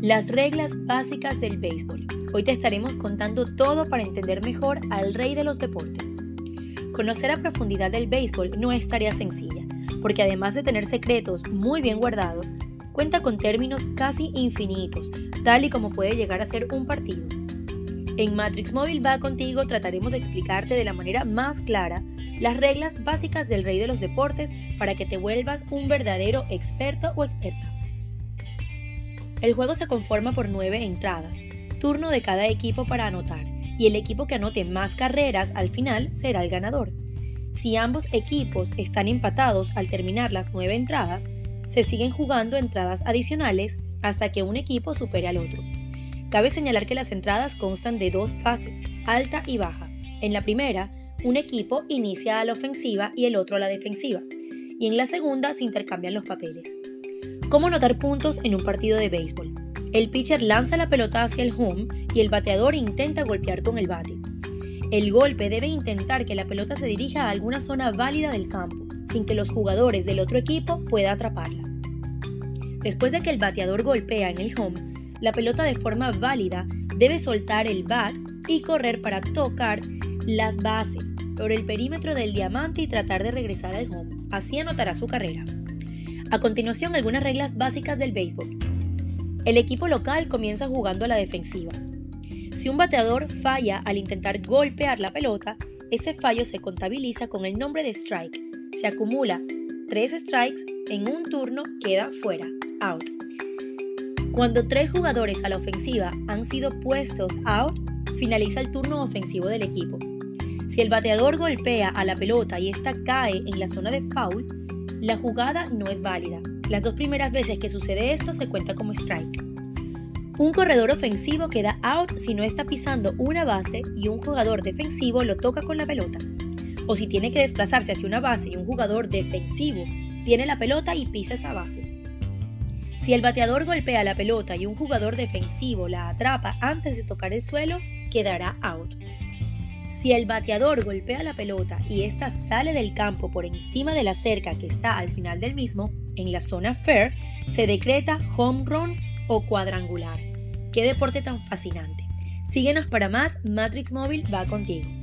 Las reglas básicas del béisbol. Hoy te estaremos contando todo para entender mejor al rey de los deportes. Conocer a profundidad del béisbol no es tarea sencilla, porque además de tener secretos muy bien guardados, cuenta con términos casi infinitos, tal y como puede llegar a ser un partido. En Matrix Móvil va contigo trataremos de explicarte de la manera más clara las reglas básicas del rey de los deportes para que te vuelvas un verdadero experto o experta. El juego se conforma por nueve entradas, turno de cada equipo para anotar, y el equipo que anote más carreras al final será el ganador. Si ambos equipos están empatados al terminar las nueve entradas, se siguen jugando entradas adicionales hasta que un equipo supere al otro. Cabe señalar que las entradas constan de dos fases, alta y baja. En la primera, un equipo inicia a la ofensiva y el otro a la defensiva, y en la segunda se intercambian los papeles. ¿Cómo anotar puntos en un partido de béisbol? El pitcher lanza la pelota hacia el home y el bateador intenta golpear con el bate. El golpe debe intentar que la pelota se dirija a alguna zona válida del campo, sin que los jugadores del otro equipo puedan atraparla. Después de que el bateador golpea en el home, la pelota de forma válida debe soltar el bat y correr para tocar las bases por el perímetro del diamante y tratar de regresar al home. Así anotará su carrera. A continuación, algunas reglas básicas del béisbol. El equipo local comienza jugando a la defensiva. Si un bateador falla al intentar golpear la pelota, ese fallo se contabiliza con el nombre de strike. Se acumula tres strikes en un turno, queda fuera, out. Cuando tres jugadores a la ofensiva han sido puestos out, finaliza el turno ofensivo del equipo. Si el bateador golpea a la pelota y esta cae en la zona de foul, la jugada no es válida. Las dos primeras veces que sucede esto se cuenta como strike. Un corredor ofensivo queda out si no está pisando una base y un jugador defensivo lo toca con la pelota. O si tiene que desplazarse hacia una base y un jugador defensivo tiene la pelota y pisa esa base. Si el bateador golpea la pelota y un jugador defensivo la atrapa antes de tocar el suelo, quedará out. Si el bateador golpea la pelota y ésta sale del campo por encima de la cerca que está al final del mismo, en la zona fair, se decreta home run o cuadrangular. ¡Qué deporte tan fascinante! Síguenos para más, Matrix Móvil va contigo.